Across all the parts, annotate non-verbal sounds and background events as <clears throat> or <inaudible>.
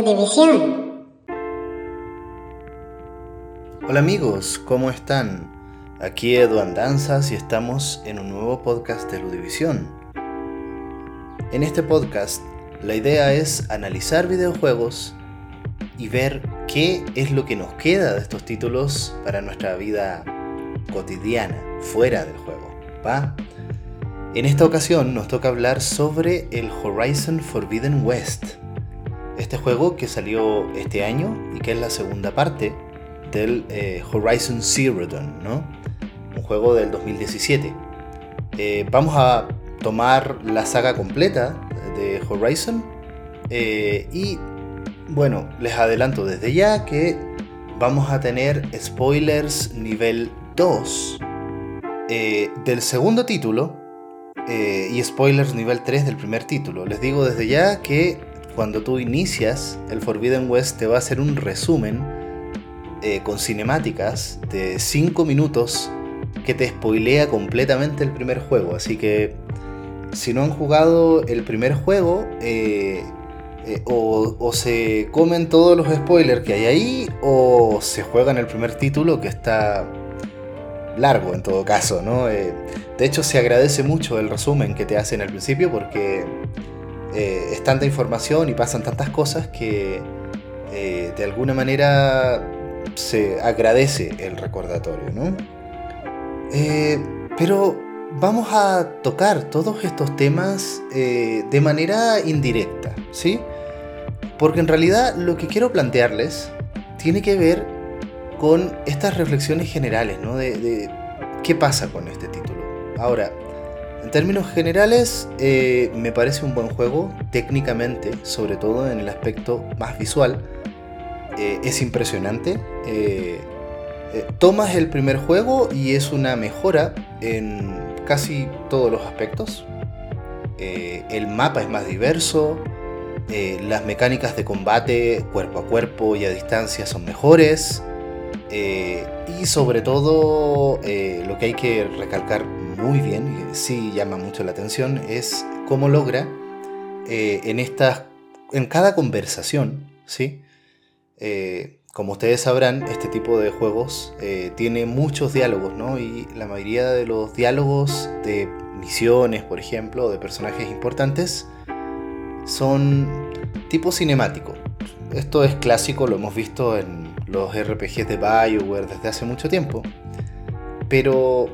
Ludivisión. Hola amigos, ¿cómo están? Aquí Edu Andanzas y estamos en un nuevo podcast de Ludivisión. En este podcast, la idea es analizar videojuegos y ver qué es lo que nos queda de estos títulos para nuestra vida cotidiana, fuera del juego. ¿Va? En esta ocasión nos toca hablar sobre el Horizon Forbidden West. Este juego que salió este año y que es la segunda parte del eh, Horizon Zero Dawn, ¿no? Un juego del 2017. Eh, vamos a tomar la saga completa de Horizon eh, y bueno, les adelanto desde ya que vamos a tener spoilers nivel 2 del segundo título y spoilers nivel 3 del primer título. Les digo desde ya que cuando tú inicias el Forbidden West te va a hacer un resumen eh, con cinemáticas de 5 minutos que te spoilea completamente el primer juego. Así que si no han jugado el primer juego, eh, o, o, se comen todos los spoilers que hay ahí, o se juegan el primer título que está largo en todo caso, ¿no? Eh, de hecho, se agradece mucho el resumen que te hacen al principio porque eh, es tanta información y pasan tantas cosas que eh, de alguna manera se agradece el recordatorio, ¿no? pero vamos a tocar todos estos temas de manera indirecta, ¿sí? Porque en realidad lo que quiero plantearles tiene que ver con estas reflexiones generales, ¿no? De, qué pasa con este título. Ahora, en términos generales, eh, me parece un buen juego, técnicamente, sobre todo en el aspecto más visual. Eh, es impresionante. Eh, tomas el primer juego y es una mejora en casi todos los aspectos. el mapa es más diverso. las mecánicas de combate cuerpo a cuerpo y a distancia son mejores. Eh, y sobre todo, eh, lo que hay que recalcar muy bien, sí llama mucho la atención, es cómo logra eh, en estas, en cada conversación, ¿sí? como ustedes sabrán, este tipo de juegos tiene muchos diálogos, ¿no? Y la mayoría de los diálogos de misiones, por ejemplo, de personajes importantes, son tipo cinemático. Esto es clásico, lo hemos visto en los RPGs de Bioware desde hace mucho tiempo. Pero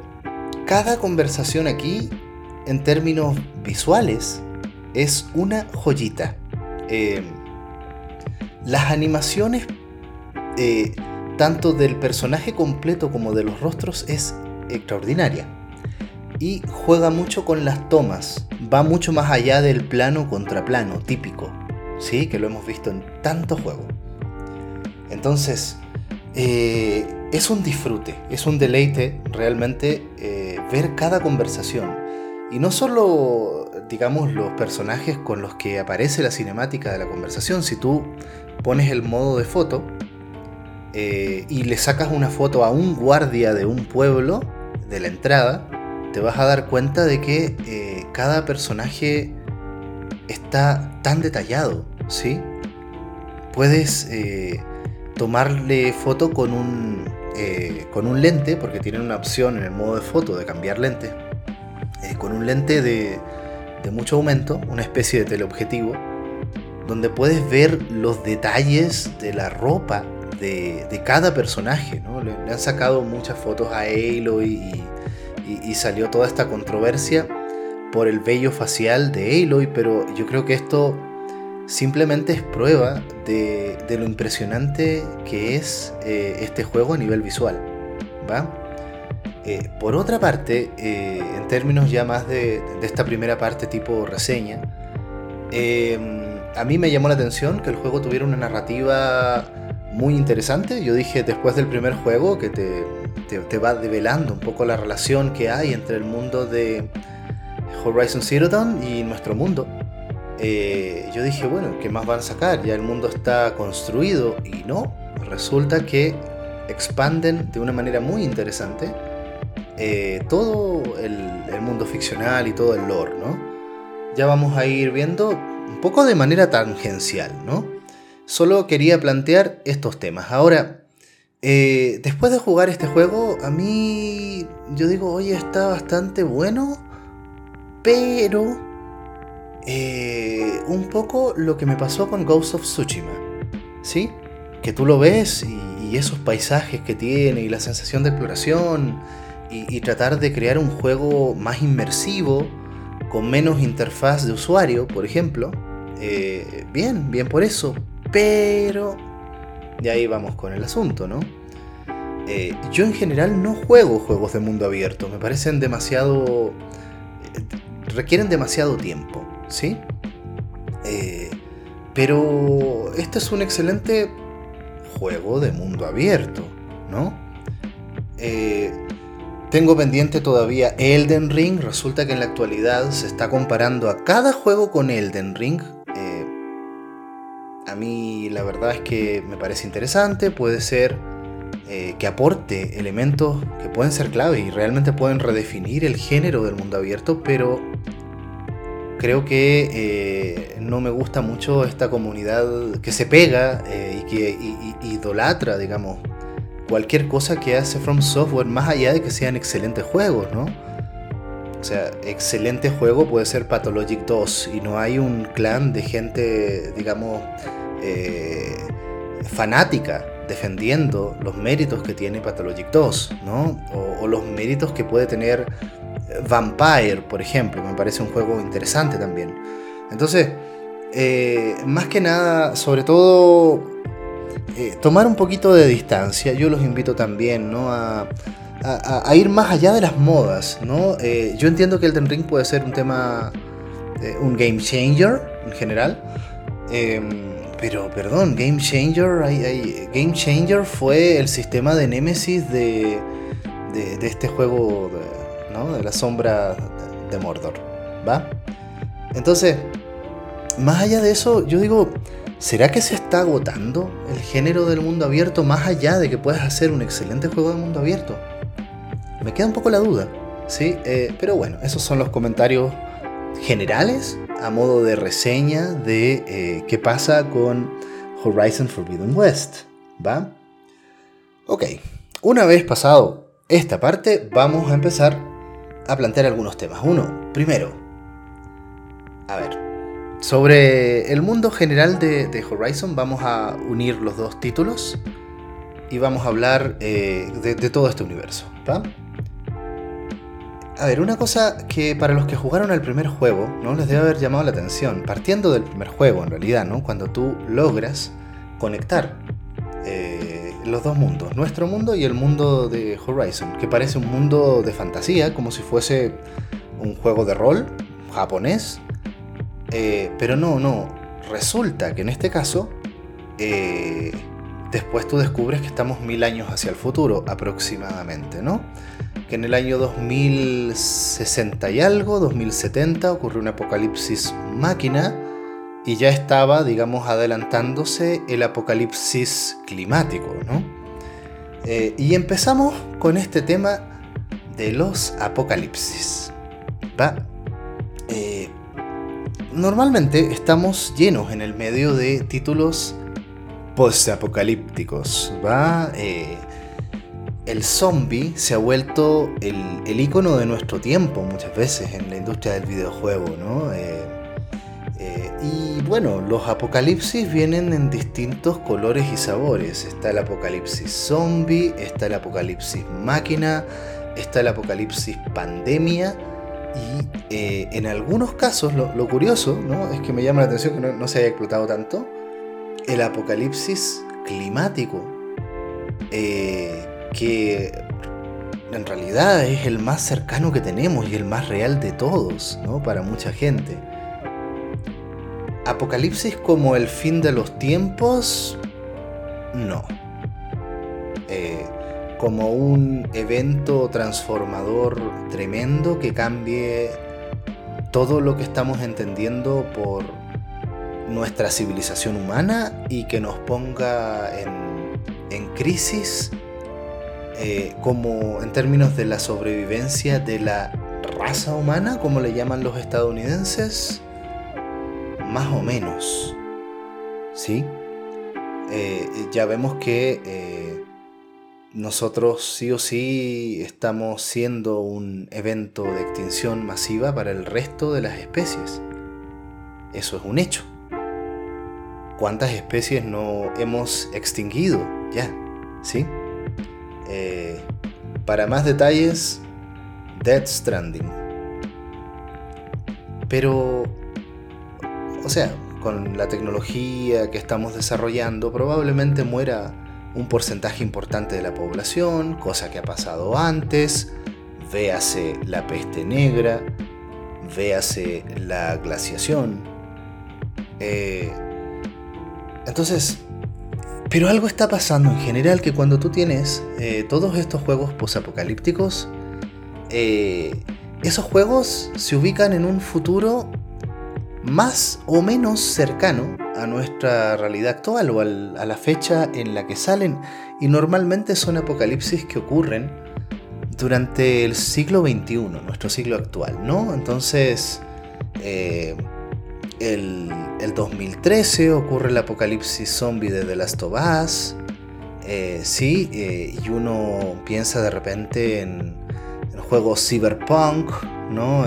cada conversación aquí, en términos visuales, es una joyita. Eh, las animaciones, eh, tanto del personaje completo como de los rostros, es extraordinaria. Y juega mucho con las tomas, va mucho más allá del plano contra plano típico, ¿sí? que lo hemos visto en tantos juegos. Entonces, eh, es un disfrute, es un deleite realmente ver cada conversación. Y no solo, digamos, los personajes con los que aparece la cinemática de la conversación, si tú pones el modo de foto eh, y le sacas una foto a un guardia de un pueblo, de la entrada, te vas a dar cuenta de que cada personaje está tan detallado, ¿sí? Puedes tomarle foto con un, eh, con un lente, porque tienen una opción en el modo de foto de cambiar lente, eh, con un lente de, mucho aumento, una especie de teleobjetivo, donde puedes ver los detalles de la ropa de, de cada personaje. ¿no? Le, han sacado muchas fotos a y, y, salió toda esta controversia por el vello facial de Aloy, pero yo creo que esto simplemente es prueba de, lo impresionante que es eh, este juego a nivel visual. ¿va? Eh, por otra parte, eh, en términos ya más de, esta primera parte tipo reseña, a mí me llamó la atención que el juego tuviera una narrativa muy interesante. Yo dije después del primer juego que te, te va develando un poco la relación que hay entre el mundo de Horizon Zero Dawn y nuestro mundo. Eh, yo dije, bueno, ¿qué más van a sacar? Ya el mundo está construido y no, resulta que expanden de una manera muy interesante eh, todo el, mundo ficcional y todo el lore, ¿no? Ya vamos a ir viendo un poco de manera tangencial, ¿no? Solo quería plantear estos temas. Ahora, eh, después de jugar este juego, a mí yo digo, oye, está bastante bueno, pero eh, un poco lo que me pasó con Ghost of Tsushima, ¿sí? Que tú lo ves y, esos paisajes que tiene y la sensación de exploración y, tratar de crear un juego más inmersivo, con menos interfaz de usuario, por ejemplo. Eh, bien, bien por eso, pero... Y ahí vamos con el asunto, ¿no? Eh, yo en general no juego juegos de mundo abierto, me parecen demasiado... requieren demasiado tiempo. ¿Sí? Eh, pero este es un excelente juego de mundo abierto, ¿no? Eh, tengo pendiente todavía Elden Ring. Resulta que en la actualidad se está comparando a cada juego con Elden Ring. Eh, a mí la verdad es que me parece interesante. Puede ser que aporte elementos que pueden ser clave y realmente pueden redefinir el género del mundo abierto, pero creo que eh, no me gusta mucho esta comunidad que se pega eh, y que idolatra, digamos, cualquier cosa que hace From Software, más allá de que sean excelentes juegos, ¿no? O sea, excelente juego puede ser Pathologic 2 y no hay un clan de gente, digamos, eh, fanática defendiendo los méritos que tiene Pathologic 2, ¿no? o los méritos que puede tener Vampire, por ejemplo, me parece un juego interesante también. Entonces, eh, más que nada, sobre todo, eh, tomar un poquito de distancia. Yo los invito también ¿no? a, ir más allá de las modas. ¿no? Eh, yo entiendo que Elden Ring puede ser un tema, un game changer en general. Em, pero, perdón, Game Changer, Game Changer fue el sistema de Nemesis de, de, este juego la sombra de Mordor, ¿va? Entonces, más allá de eso, yo digo, ¿será que se está agotando el género del mundo abierto más allá de que puedas hacer un excelente juego de mundo abierto? Me queda un poco la duda, ¿sí? Eh, pero bueno, esos son los comentarios generales a modo de reseña de eh, qué pasa con Horizon Forbidden West, ¿va? Ok, una vez pasado esta parte, vamos a empezar a plantear algunos temas. Uno, primero, a ver, sobre el mundo general de, Horizon vamos a unir los dos títulos y vamos a hablar eh, de, todo este universo. ¿va? A ver, una cosa que para los que jugaron al primer juego no les debe haber llamado la atención, partiendo del primer juego en realidad, ¿no? cuando tú logras conectar eh, los dos mundos, nuestro mundo y el mundo de Horizon, que parece un mundo de fantasía, como si fuese un juego de rol japonés. Eh, pero no, no, resulta que en este caso, eh, después tú descubres que estamos mil años hacia el futuro aproximadamente, ¿no? Que en el año 2060 y algo, 2070, ocurrió un apocalipsis máquina y ya estaba, digamos, adelantándose el apocalipsis climático, ¿no? Eh, y empezamos con este tema de los apocalipsis. ¿va? Eh, normalmente estamos llenos en el medio de títulos post-apocalípticos, ¿va? Eh, el zombie se ha vuelto el, el, icono de nuestro tiempo muchas veces en la industria del videojuego, ¿no? Y bueno, los apocalipsis vienen en distintos colores y sabores. Está el apocalipsis zombie, está el apocalipsis máquina, está el apocalipsis pandemia. Y eh, en algunos casos, lo, curioso, ¿no? Es que me llama la atención que no, se haya explotado tanto. El apocalipsis climático. Eh, que en realidad es el más cercano que tenemos y el más real de todos, ¿no? Para mucha gente. Apocalipsis como el fin de los tiempos, no. Eh, como un evento transformador tremendo que cambie todo lo que estamos entendiendo por nuestra civilización humana y que nos ponga en, crisis eh, como en términos de la sobrevivencia de la raza humana, como le llaman los estadounidenses, más o menos. ¿Sí? eh, ya vemos que eh, nosotros sí o sí estamos siendo un evento de extinción masiva para el resto de las especies. Eso es un hecho. ¿Cuántas especies no hemos extinguido ya? ¿Sí? Eh, para más detalles, Dead Stranding. Pero, o sea, con la tecnología que estamos desarrollando, probablemente muera un porcentaje importante de la población, cosa que ha pasado antes, véase la peste negra, véase la glaciación. Eh, entonces, pero algo está pasando en general que cuando tú tienes eh, todos estos juegos posapocalípticos, eh, esos juegos se ubican en un futuro más o menos cercano a nuestra realidad actual o a la fecha en la que salen y normalmente son apocalipsis que ocurren durante el siglo XXI, nuestro siglo actual, ¿no? Entonces, eh, el, 2013 ocurre el apocalipsis zombie de The Last of Us, eh, sí, eh, y uno piensa de repente en el juego Cyberpunk, ¿no?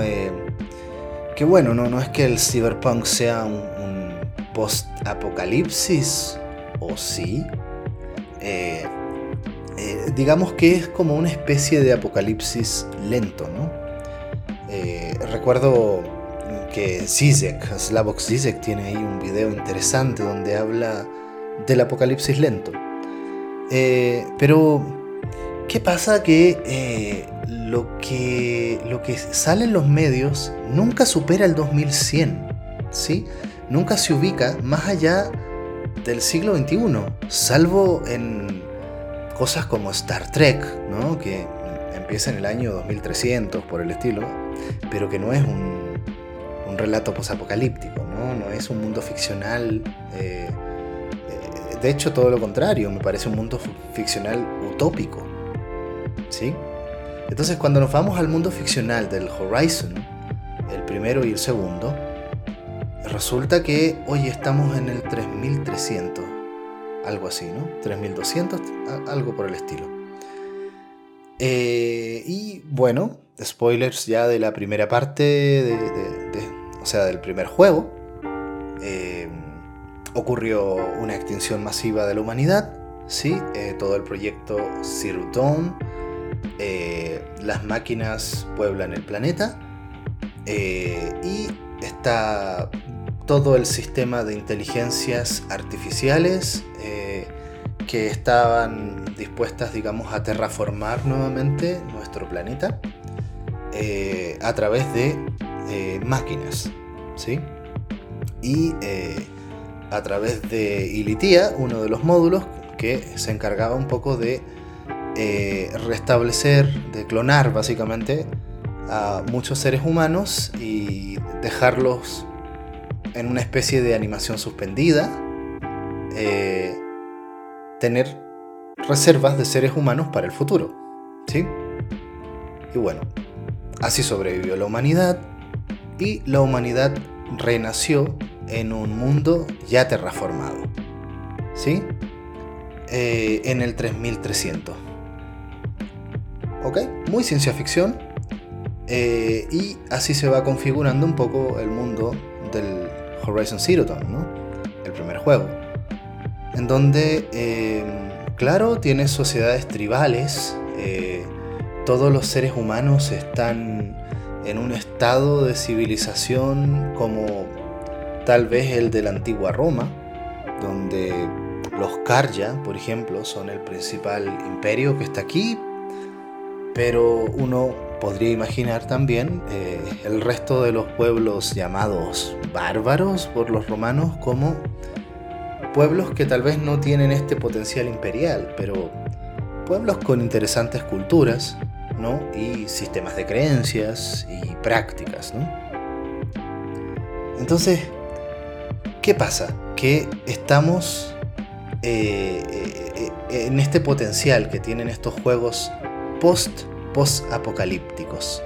Que bueno, no, no es que el Cyberpunk sea un post-apocalipsis, o sí. Eh, eh, digamos que es como una especie de apocalipsis lento, ¿no? Eh, recuerdo que Zizek, Slavok Zizek, tiene ahí un video interesante donde habla del apocalipsis lento. pero, ¿qué pasa? Que, lo que lo que sale en los medios nunca supera el 2100, ¿sí? nunca se ubica más allá del siglo XXI, salvo en cosas como Star Trek, ¿no? que empieza en el año 2300 por el estilo, pero que no es un, relato posapocalíptico, ¿no? no es un mundo ficcional. Eh, eh, de hecho, todo lo contrario, me parece un mundo ficcional utópico. ¿Sí? Entonces, cuando nos vamos al mundo ficcional del Horizon, el primero y el segundo, resulta que hoy estamos en el 3300, algo así, ¿no? 3200, algo por el estilo. Eh, y bueno, spoilers ya de la primera parte, o sea, del primer juego. Eh, ocurrió una extinción masiva de la humanidad, ¿sí? Eh, todo el proyecto Zero Dawn, las máquinas pueblan el planeta y está todo el sistema de inteligencias artificiales eh, que estaban dispuestas, digamos, a terraformar nuevamente nuestro planeta eh, a través de eh, máquinas, ¿sí? Y a través de Ilitia, uno de los módulos que se encargaba un poco de restablecer, de clonar básicamente a muchos seres humanos y dejarlos en una especie de animación suspendida, eh, tener reservas de seres humanos para el futuro. ¿Sí? Y bueno, así sobrevivió la humanidad y la humanidad renació en un mundo ya terraformado. ¿Sí? Eh, en el 3300. ¿Ok? Muy ciencia ficción. Eh, y así se va configurando un poco el mundo del Horizon Zero Dawn, ¿no? El primer juego. En donde, eh, claro, tienes sociedades tribales, eh, todos los seres humanos están en un estado de civilización como tal vez el de la antigua Roma, donde los Karja, por ejemplo, son el principal imperio que está aquí, pero uno podría imaginar también eh, el resto de los pueblos llamados bárbaros por los romanos como pueblos que tal vez no tienen este potencial imperial, pero pueblos con interesantes culturas, ¿no? Y sistemas de creencias y prácticas, ¿no? Entonces, ¿qué pasa? Que estamos eh, eh, en este potencial que tienen estos juegos post post-apocalípticos.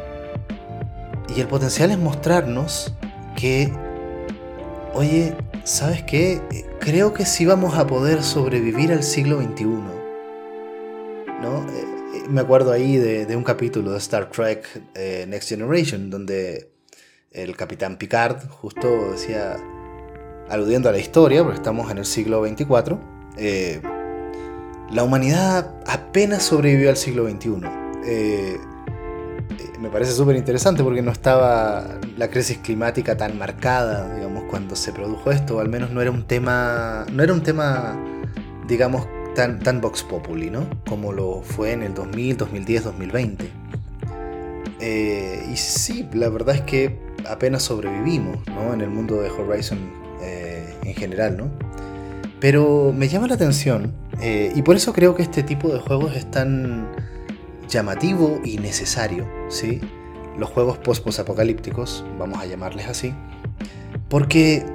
Y el potencial es mostrarnos que, oye, ¿sabes qué? Creo que sí vamos a poder sobrevivir al siglo XXI. ¿No? Eh, eh, me acuerdo ahí de, un capítulo de Star Trek eh, Next Generation, donde el capitán Picard justo decía, aludiendo a la historia, porque estamos en el siglo 24, la humanidad apenas sobrevivió al siglo XXI. me parece súper interesante porque no estaba la crisis climática tan marcada, digamos, cuando se produjo esto, o al menos no era un tema, no era un tema, digamos, tan, tan vox populi, ¿no? Como lo fue en el 2000, 2010, 2020. y sí, la verdad es que apenas sobrevivimos, ¿no? En el mundo de Horizon eh, en general, ¿no? Pero me llama la atención, eh, y por eso creo que este tipo de juegos es tan llamativo y necesario, ¿sí? Los juegos post-apocalípticos, vamos a llamarles así, porque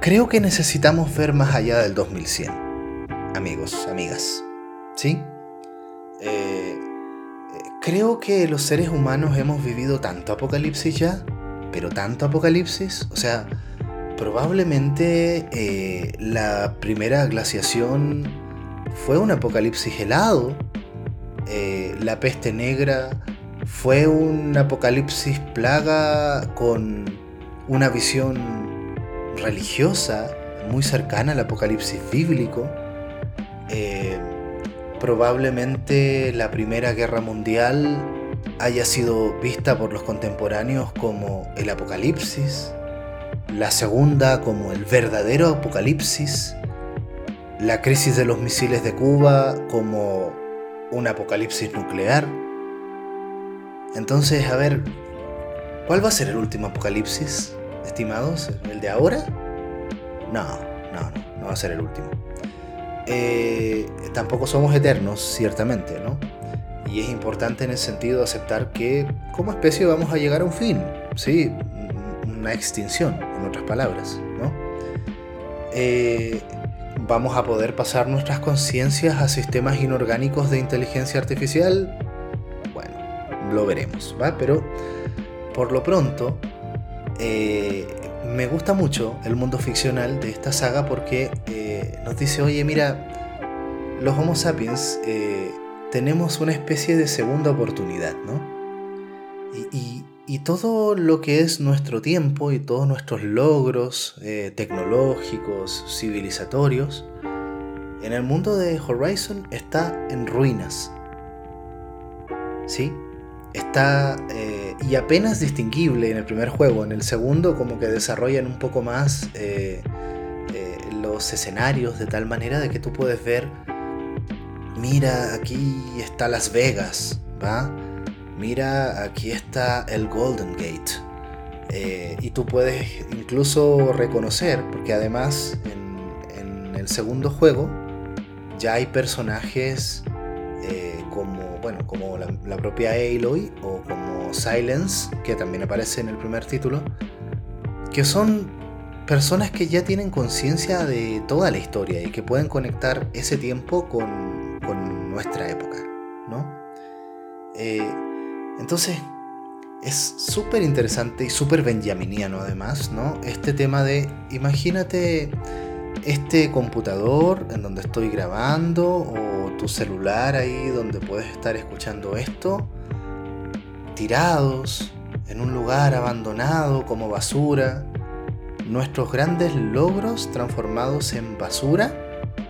creo que necesitamos ver más allá del 2100, amigos, amigas. ¿Sí? Eh, creo que los seres humanos hemos vivido tanto apocalipsis ya, pero tanto apocalipsis, o sea, probablemente eh, la primera glaciación fue un apocalipsis helado, eh, la peste negra fue un apocalipsis plaga con una visión religiosa muy cercana al apocalipsis bíblico. Eh, probablemente la Primera Guerra Mundial haya sido vista por los contemporáneos como el apocalipsis, la segunda como el verdadero apocalipsis, la crisis de los misiles de Cuba como un apocalipsis nuclear. Entonces, a ver, ¿Cuál va a ser el último apocalipsis, estimados? ¿El de ahora? No, no, no, no va a ser el último. Eh, tampoco somos eternos, ciertamente, ¿no? Y es importante en el sentido aceptar que como especie vamos a llegar a un fin, ¿sí? Una extinción, en otras palabras, ¿no? Eh, vamos a poder pasar nuestras conciencias a sistemas inorgánicos de inteligencia artificial. Bueno, lo veremos, ¿va? Pero por lo pronto, eh, me gusta mucho el mundo ficcional de esta saga porque eh, nos dice, oye, mira, los Homo sapiens eh, tenemos una especie de segunda oportunidad, ¿no? Y, y, todo lo que es nuestro tiempo y todos nuestros logros tecnológicos, civilizatorios, en el mundo de Horizon está en ruinas. ¿Sí? está eh, y apenas distinguible en el primer juego. En el segundo como que desarrollan un poco más eh, eh, los escenarios de tal manera de que tú puedes ver, mira, aquí está Las Vegas, ¿va? Mira, aquí está el Golden Gate. y tú puedes incluso reconocer, porque además en el segundo juego ya hay personajes como, bueno, como la, propia Aloy o como Silence, que también aparece en el primer título, que son personas que ya tienen conciencia de toda la historia y que pueden conectar ese tiempo con, con nuestra época, ¿no? Eh, entonces, es súper interesante y súper benjaminiano además, ¿no? Este tema de, imagínate este computador en donde estoy grabando o tu celular ahí donde puedes estar escuchando esto, tirados en un lugar abandonado como basura, nuestros grandes logros transformados en basura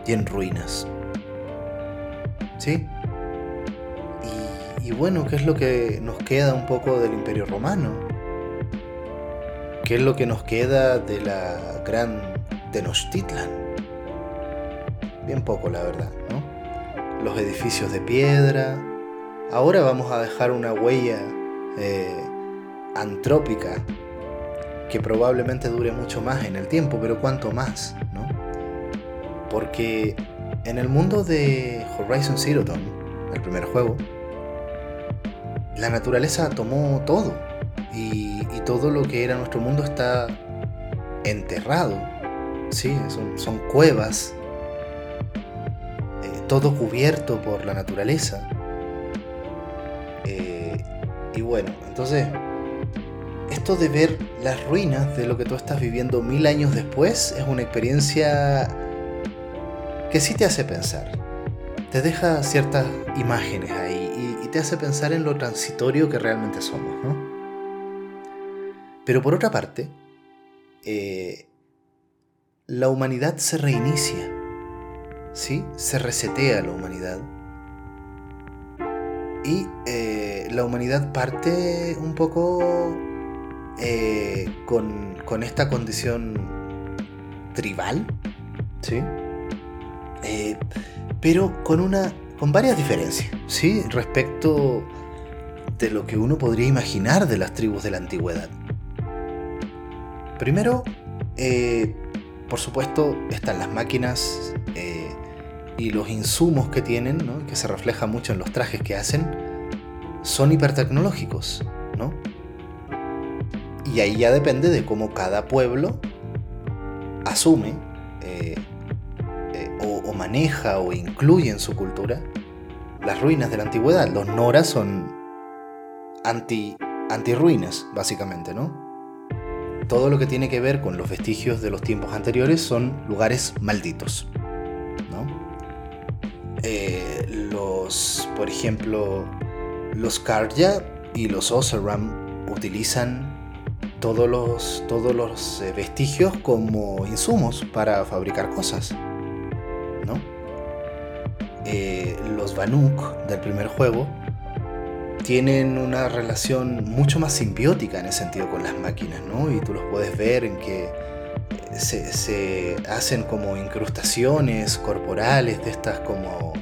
y en ruinas. ¿Sí? Y, bueno, ¿qué es lo que nos queda un poco del imperio romano? ¿Qué es lo que nos queda de la gran Tenochtitlan. Bien poco, la verdad, ¿no? Los edificios de piedra. Ahora vamos a dejar una huella eh, antrópica que probablemente dure mucho más en el tiempo, pero cuánto más, ¿no? Porque en el mundo de Horizon Zero Dawn, el primer juego, la naturaleza tomó todo y, todo lo que era nuestro mundo está enterrado Sí, son, cuevas, eh, todo cubierto por la naturaleza. Eh, y bueno, entonces, esto de ver las ruinas de lo que tú estás viviendo mil años después es una experiencia que sí te hace pensar. Te deja ciertas imágenes ahí te hace pensar en lo transitorio que realmente somos, ¿no? Pero por otra parte, eh, la humanidad se reinicia, ¿sí? Se resetea la humanidad. Y eh, la humanidad parte un poco eh, con, esta condición tribal, ¿sí? Pero con una con varias diferencias, ¿sí? Respecto de lo que uno podría imaginar de las tribus de la antigüedad. Primero, eh, por supuesto, están las máquinas y los insumos que tienen, que se refleja mucho en los trajes que hacen, son hipertecnológicos, ¿no? Y ahí ya depende de cómo cada pueblo asume eh, eh, maneja o incluye en su cultura las ruinas de la antigüedad. Los Noras son anti, anti ruinas, básicamente, ¿no? Todo lo que tiene que ver con los vestigios de los tiempos anteriores son lugares malditos. ¿no? Eh, los, por ejemplo, los Karja y los Oseram utilizan todos los, todos los eh, vestigios como insumos para fabricar cosas. Eh, los Banuk del primer juego tienen una relación mucho más simbiótica en ese sentido con las máquinas, ¿no? Y tú los puedes ver en que eh, se, hacen como incrustaciones corporales de estas como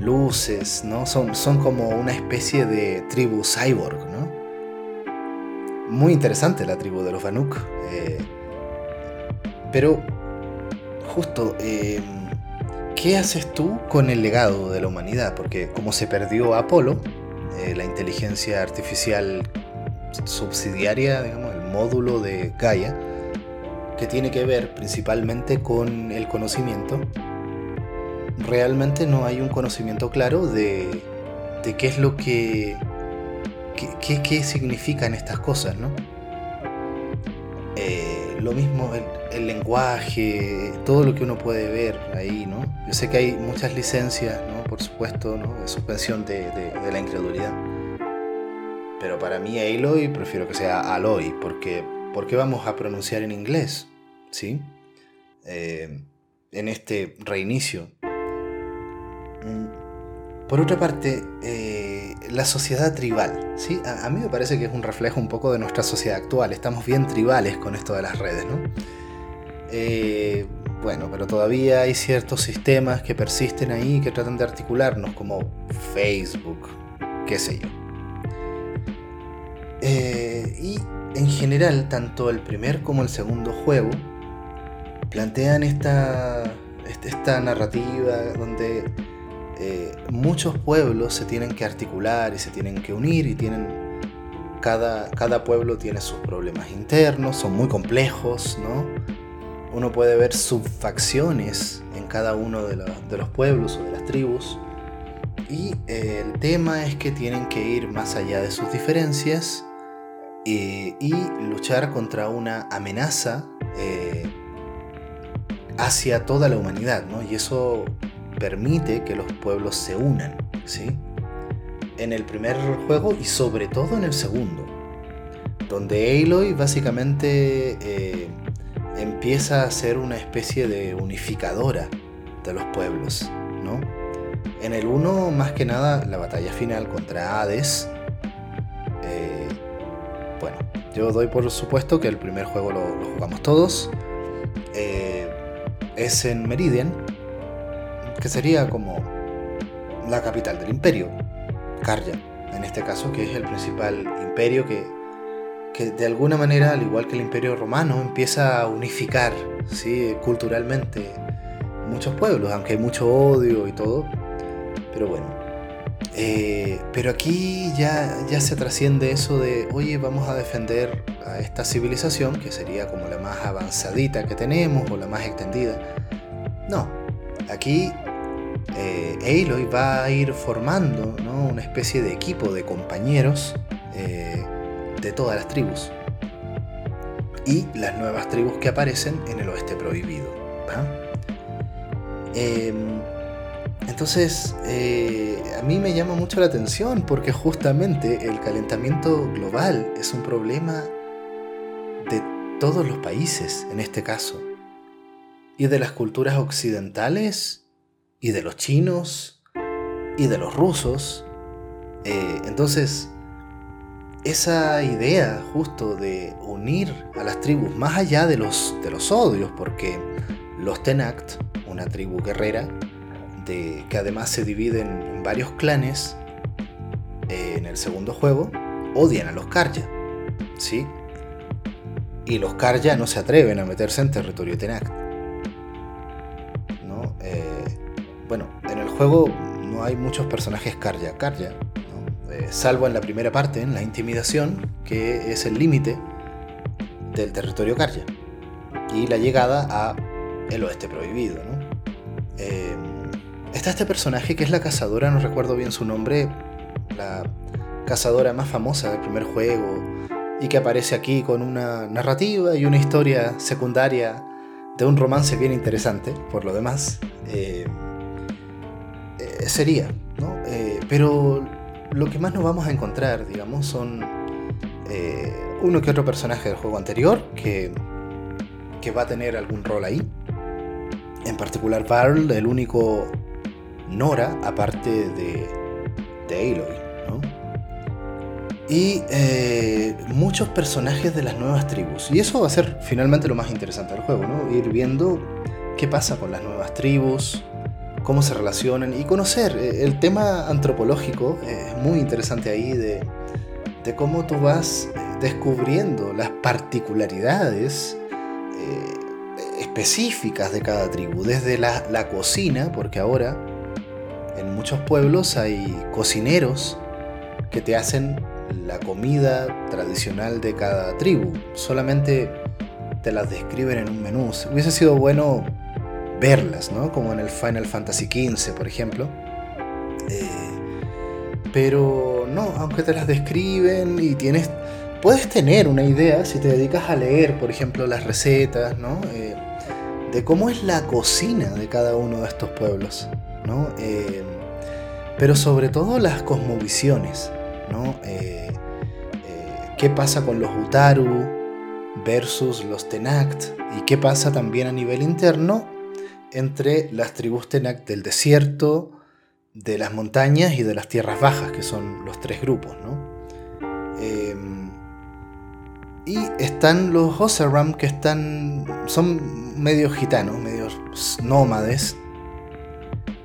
luces, ¿no? Son, son como una especie de tribu cyborg, ¿no? muy interesante la tribu de los Banuk. Eh, pero, justo, ¿qué haces tú con el legado de la humanidad? Porque como se perdió Apolo, eh, la inteligencia artificial subsidiaria, digamos, el módulo de Gaia, que tiene que ver principalmente con el conocimiento, realmente no hay un conocimiento claro de, qué es lo que qué, significan estas cosas, ¿no? Eh, lo mismo el, lenguaje, todo lo que uno puede ver ahí, ¿no? Yo sé que hay muchas licencias, ¿no? Por supuesto, ¿no? De suspensión de, la incredulidad. Pero para mí Aloy prefiero que sea Aloy, porque ¿por qué vamos a pronunciar en inglés? ¿Sí? Eh, en este reinicio. Mm, por otra parte, eh, la sociedad tribal. ¿sí? A, mí me parece que es un reflejo un poco de nuestra sociedad actual. Estamos bien tribales con esto de las redes, ¿no? Eh, bueno, pero todavía hay ciertos sistemas que persisten ahí que tratan de articularnos, como Facebook, qué sé yo. Eh, y en general, tanto el primer como el segundo juego plantean esta, esta narrativa donde eh, muchos pueblos se tienen que articular y se tienen que unir y tienen cada, cada pueblo tiene sus problemas internos, son muy complejos, ¿no? Uno puede ver subfacciones en cada uno de, los pueblos o de las tribus. Y eh, el tema es que tienen que ir más allá de sus diferencias eh, y luchar contra una amenaza hacia toda la humanidad, ¿no? Y eso permite que los pueblos se unan, ¿sí? En el primer juego y sobre todo en el segundo, donde Aloy básicamente eh, empieza a ser una especie de unificadora de los pueblos, ¿no? En el 1, más que nada, la batalla final contra Hades. Eh, bueno, yo doy por supuesto que el primer juego lo, jugamos todos. Eh, es en Meridian, que sería como la capital del imperio, Karja, en este caso, que es el principal imperio que, que de alguna manera, al igual que el imperio romano, empieza a unificar ¿sí? culturalmente muchos pueblos, aunque hay mucho odio y todo, pero bueno. Eh, pero aquí ya, ya se trasciende eso de, oye, vamos a defender a esta civilización, que sería como la más avanzadita que tenemos o la más extendida. No, aquí eh, Aloy va a ir formando una especie de equipo de compañeros eh, de todas las tribus. y las nuevas tribus que aparecen en el oeste prohibido. Em, entonces, eh, a mí me llama mucho la atención porque justamente el calentamiento global es un problema de todos los países en este caso. Y de las culturas occidentales, y de los chinos, y de los rusos. Eh, entonces, esa idea justo de unir a las tribus más allá de los, de los odios, porque los Tenact, una tribu guerrera, de, que además se dividen en varios clanes eh, en el segundo juego, odian a los Karja. ¿sí? Y los Karja no se atreven a meterse en territorio Tenact. ¿no? Eh, bueno, en el juego no hay muchos personajes Karja. Karja eh, salvo en la primera parte, en la intimidación, que es el límite del territorio Karja y la llegada a el oeste prohibido. Eh, está este personaje que es la cazadora, no recuerdo bien su nombre, la cazadora más famosa del primer juego y que aparece aquí con una narrativa y una historia secundaria de un romance bien interesante, por lo demás. Eh, sería, ¿no? pero lo que más nos vamos a encontrar, digamos, son eh, uno que otro personaje del juego anterior que, que va a tener algún rol ahí. En particular Varl, el único Nora, aparte de, de Aloy, ¿no? Y eh, muchos personajes de las nuevas tribus. Y eso va a ser finalmente lo más interesante del juego, ¿no? Ir viendo qué pasa con las nuevas tribus, cómo se relacionan y conocer. Eh, el tema antropológico es muy interesante ahí de, cómo tú vas eh, descubriendo las particularidades eh, específicas de cada tribu, desde la, la, cocina, porque ahora en muchos pueblos hay cocineros que te hacen la comida tradicional de cada tribu, solamente te las describen en un menú. Hubiese sido bueno verlas, ¿no? Como en el Final Fantasy XV, por ejemplo. Eh, pero no, aunque te las describen y tienes... Puedes tener una idea si te dedicas a leer, por ejemplo, las recetas, ¿no? Eh, de cómo es la cocina de cada uno de estos pueblos, ¿no? Eh, pero sobre todo las cosmovisiones, ¿no? ¿Qué pasa con los Utaru versus los Tenact? ¿Y qué pasa también a nivel interno entre las tribus Tenac del desierto, de las montañas y de las tierras bajas, que son los tres grupos, em, y están los Oseram, que están, son medios gitanos, medios nómades,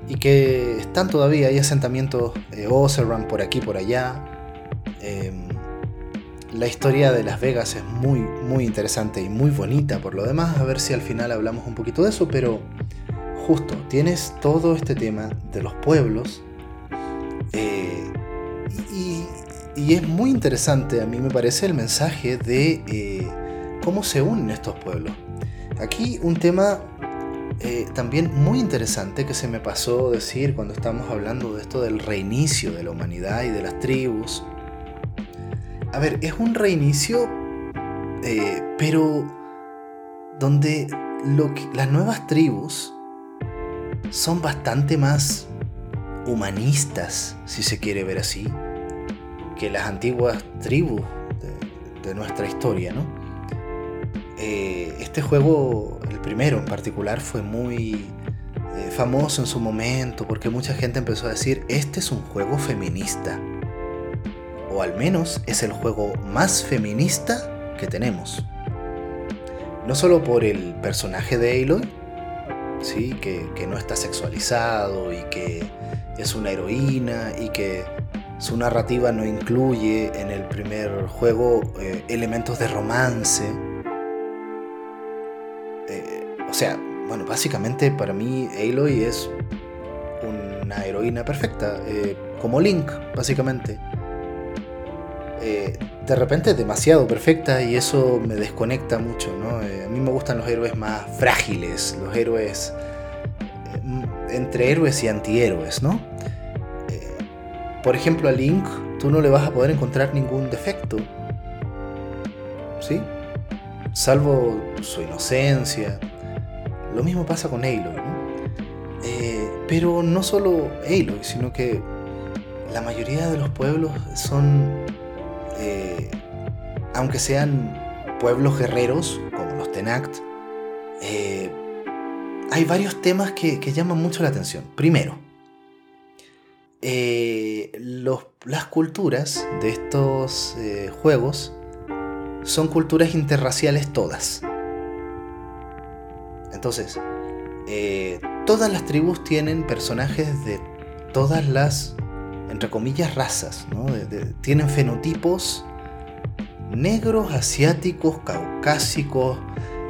y que están todavía, hay asentamientos eh, Oseram por aquí, por allá. Em, la historia de Las Vegas es muy, muy interesante y muy bonita por lo demás. A ver si al final hablamos un poquito de eso, pero justo tienes todo este tema de los pueblos. Eh, y, es muy interesante, a mí me parece, el mensaje de eh, cómo se unen estos pueblos. Aquí un tema eh, también muy interesante que se me pasó decir cuando estamos hablando de esto del reinicio de la humanidad y de las tribus a ver, es un reinicio, pero donde las nuevas tribus son bastante más humanistas, si se quiere ver así, que las antiguas tribus de, nuestra historia, ¿no? Eh, este juego, el primero en particular, fue muy eh, famoso en su momento porque mucha gente empezó a decir, este es un juego feminista o al menos es el juego más feminista que tenemos. No solo por el personaje de Aloy, ¿sí? que, no está sexualizado y que es una heroína y que su narrativa no incluye en el primer juego eh, elementos de romance. Eh, o sea, bueno, básicamente para mí Aloy es una heroína perfecta, eh, como Link, básicamente. Eh, de repente es demasiado perfecta y eso me desconecta mucho, ¿no? Eh, a mí me gustan los héroes más frágiles, los héroes eh, entre héroes y antihéroes, ¿no? por ejemplo, a Link tú no le vas a poder encontrar ningún defecto, ¿sí? salvo su inocencia. Lo mismo pasa con Aloy, ¿no? Eh, pero no solo Aloy, sino que la mayoría de los pueblos son, eh, aunque sean pueblos guerreros, como los Tenact, eh, hay varios temas que, llaman mucho la atención. Primero, las culturas de estos juegos son culturas interraciales todas. Entonces, eh, todas las tribus tienen personajes de todas las, entre comillas, razas. ¿no? tienen fenotipos negros, asiáticos, caucásicos,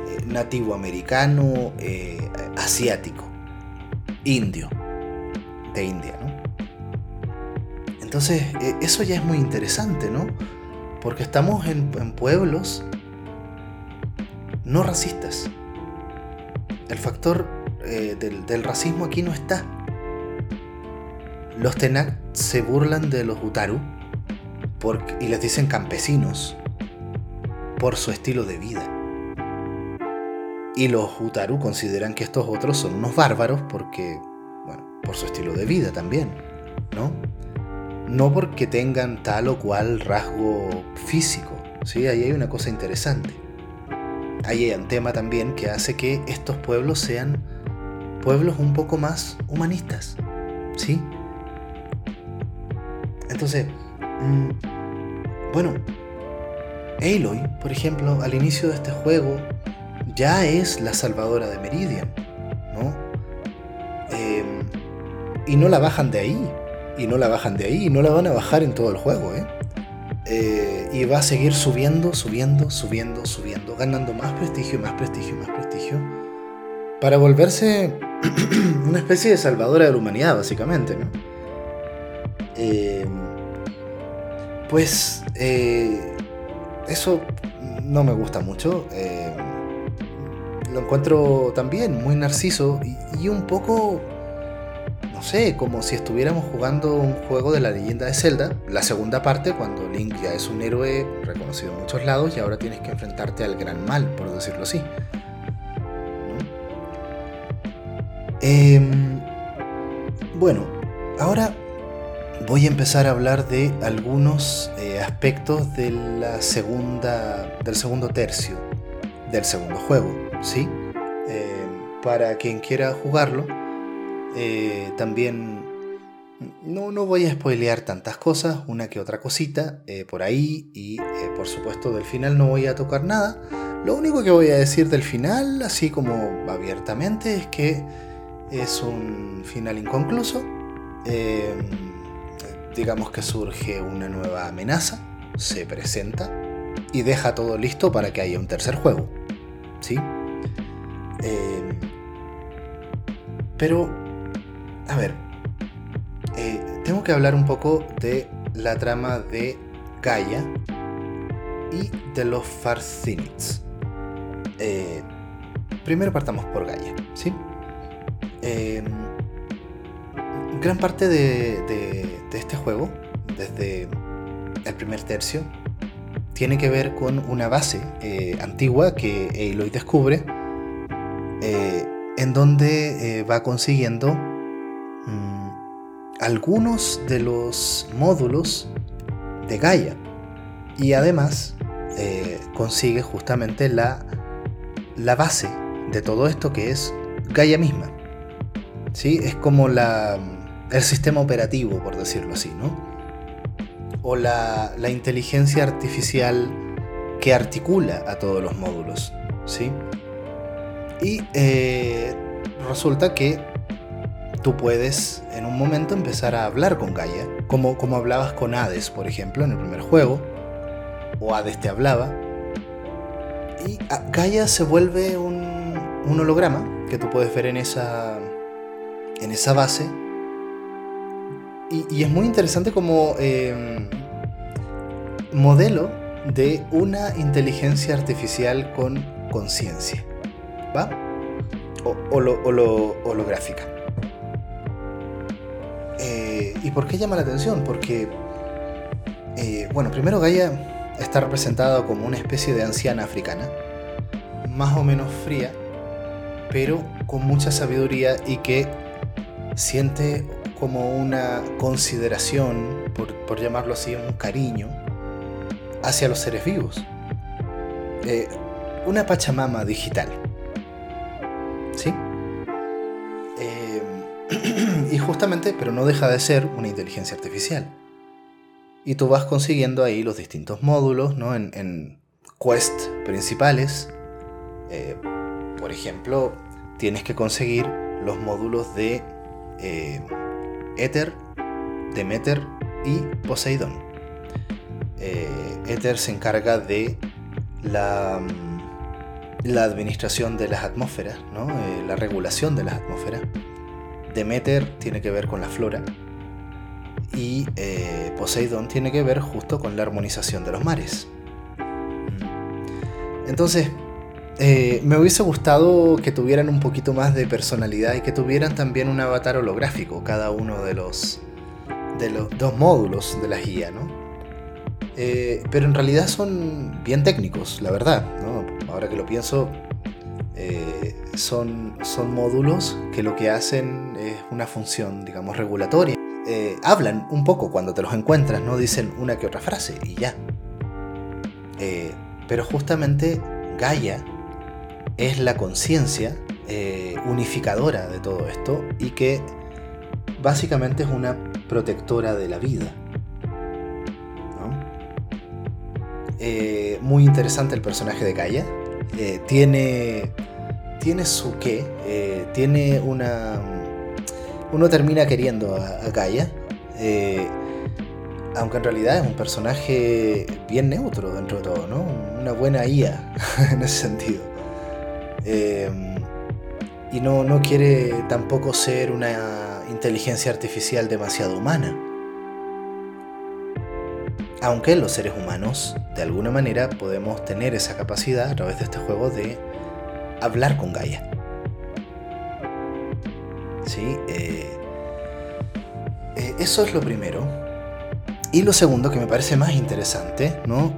eh, nativo americano, eh, asiático, indio, de India. ¿no? Entonces, eso ya es muy interesante, ¿no? Porque estamos en, pueblos no racistas. El factor eh, del, racismo aquí no está. Los Tenak se burlan de los Utaru y les dicen campesinos por su estilo de vida. Y los Utaru consideran que estos otros son unos bárbaros porque, bueno, por su estilo de vida también, ¿no? no porque tengan tal o cual rasgo físico. ¿sí? Ahí hay una cosa interesante. Ahí hay un tema también que hace que estos pueblos sean pueblos un poco más humanistas. ¿sí? Entonces, mm, bueno, Aloy, por ejemplo, al inicio de este juego, ya es la salvadora de Meridian, ¿no? Em, y no la bajan de ahí y no la bajan de ahí y no la van a bajar en todo el juego, ¿eh? ¿eh? y va a seguir subiendo, subiendo, subiendo, subiendo, ganando más prestigio, más prestigio, más prestigio, para volverse <clears throat> una especie de salvadora de la humanidad, básicamente, ¿no? Eh, pues eh, eso no me gusta mucho. lo encuentro también muy narciso y un poco no sé, como si estuviéramos jugando un juego de la leyenda de Zelda, la segunda parte, cuando Link ya es un héroe reconocido en muchos lados y ahora tienes que enfrentarte al gran mal, por decirlo así. Em, bueno, ahora voy a empezar a hablar de algunos eh, aspectos de la segunda, del segundo tercio del segundo juego, ¿sí? Em, para quien quiera jugarlo, eh, también no, no voy a spoilear tantas cosas, una que otra cosita eh, por ahí y eh, por supuesto del final no voy a tocar nada. Lo único que voy a decir del final, así como abiertamente, es que es un final inconcluso. Digamos que surge una nueva amenaza, se presenta y deja todo listo para que haya un tercer juego. ¿Sí? pero a ver, eh, tengo que hablar un poco de la trama de Gaia y de los Farsinids. Eh, primero partamos por Gaia, ¿sí? Gran parte de, este juego, desde el primer tercio, tiene que ver con una base eh, antigua que Aloy descubre, en donde va consiguiendo Mm, algunos de los módulos de Gaia y además eh, consigue justamente la, la base de todo esto que es Gaia misma. ¿Sí? Es como la, el sistema operativo, por decirlo así, ¿no? O la, la inteligencia artificial que articula a todos los módulos. ¿sí? Y eh, resulta que tú puedes en un momento empezar a hablar con Gaia, como, como hablabas con Hades, por ejemplo, en el primer juego, o Hades te hablaba, y Gaia se vuelve un, un, holograma que tú puedes ver en esa, en esa base, y, es muy interesante como em, modelo de una inteligencia artificial con conciencia, ¿va? O, holográfica. Eh, ¿Y por qué llama la atención? Porque, eh, bueno, primero Gaia está representada como una especie de anciana africana, más o menos fría, pero con mucha sabiduría y que siente como una consideración, por, llamarlo así, un cariño hacia los seres vivos. Eh, una Pachamama digital. ¿Sí? Eh, <clears throat> y justamente, pero no deja de ser una inteligencia artificial. Y tú vas consiguiendo ahí los distintos módulos, ¿no? En, en quest principales. Eh, por ejemplo, tienes que conseguir los módulos de Ether, Demeter y Poseidón. Eh, Ether se encarga de la, mm, la administración de las atmósferas, ¿no? Eh, la regulación de las atmósferas. Demeter tiene que ver con la flora. Y Poseidón tiene que ver justo con la armonización de los mares. Entonces, eh, me hubiese gustado que tuvieran un poquito más de personalidad y que tuvieran también un avatar holográfico cada uno de los, de los dos módulos de la guía, ¿no? Eh, pero en realidad son bien técnicos, la verdad, ¿no? Ahora que lo pienso, eh, son, son módulos que lo que hacen es una función, digamos, regulatoria. hablan un poco cuando te los encuentras, ¿no? Dicen una que otra frase y ya. pero justamente Gaia es la conciencia eh, unificadora de todo esto y que básicamente es una protectora de la vida. Eh, muy interesante el personaje de Gaia. Eh, tiene, tiene su qué, tiene una... Uno termina queriendo a, a Gaia, aunque en realidad es un personaje bien neutro dentro de todo, ¿no? Una buena IA <laughs> en ese sentido. Eh, y no, no quiere tampoco ser una inteligencia artificial demasiado humana. Aunque los seres humanos, de alguna manera, podemos tener esa capacidad a través de este juego de hablar con Gaia. ¿Sí? Eh, eh, eso es lo primero. Y lo segundo, que me parece más interesante, ¿no?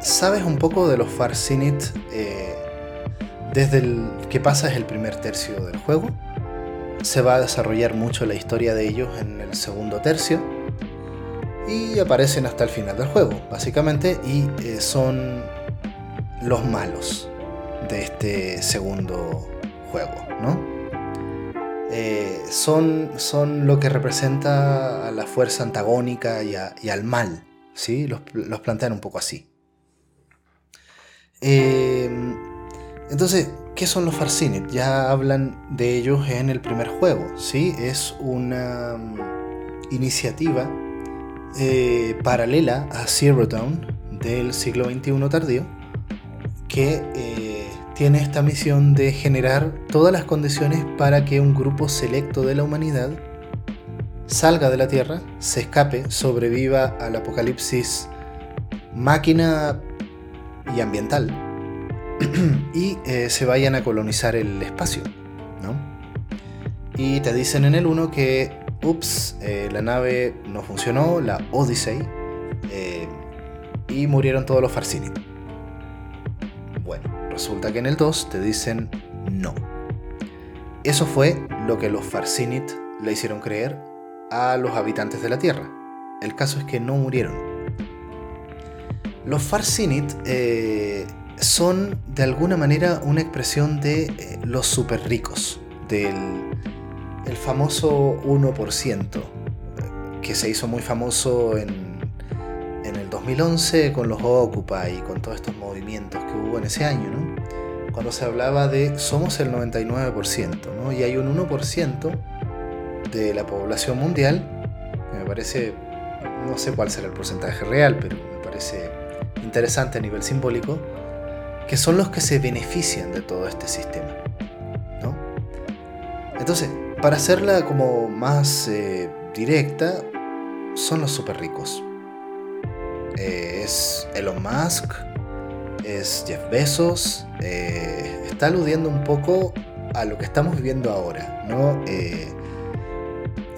¿Sabes un poco de los Farsinit desde el que pasa es el primer tercio del juego. Se va a desarrollar mucho la historia de ellos en el segundo tercio. Y aparecen hasta el final del juego, básicamente. Y eh, son los malos de este segundo juego, ¿no? Eh, son, son lo que representa a la fuerza antagónica y, al mal, ¿sí? Los, los, plantean un poco así. Eh, entonces, ¿qué son los Farsinit? Ya hablan de ellos en el primer juego, ¿sí? Es una mm, iniciativa eh, paralela a Zero Dawn del siglo XXI tardío que eh, tiene esta misión de generar todas las condiciones para que un grupo selecto de la humanidad salga de la Tierra, se escape, sobreviva al apocalipsis máquina y ambiental <clears throat> y eh, se vayan a colonizar el espacio, ¿no? Y te dicen en el 1 que, ups, eh, la nave no funcionó, la Odyssey, eh, y murieron todos los Farsinit. Bueno, resulta que en el 2 te dicen no. Eso fue lo que los Farsinit le hicieron creer a los habitantes de la Tierra. El caso es que no murieron. Los Farsinit son de alguna manera una expresión de eh, los super ricos, del el famoso 1%, que se hizo muy famoso en, en el 2011 con los Occupy y con todos estos movimientos que hubo en ese año, ¿no? cuando se hablaba de somos el 99%, ¿no? y hay un 1% de la población mundial, que me parece, no sé cuál será el porcentaje real, pero me parece interesante a nivel simbólico, que son los que se benefician de todo este sistema. ¿no? Entonces, para hacerla como más eh, directa, son los super ricos. Eh, es Elon Musk, es Jeff Bezos, eh, está aludiendo un poco a lo que estamos viviendo ahora, ¿no?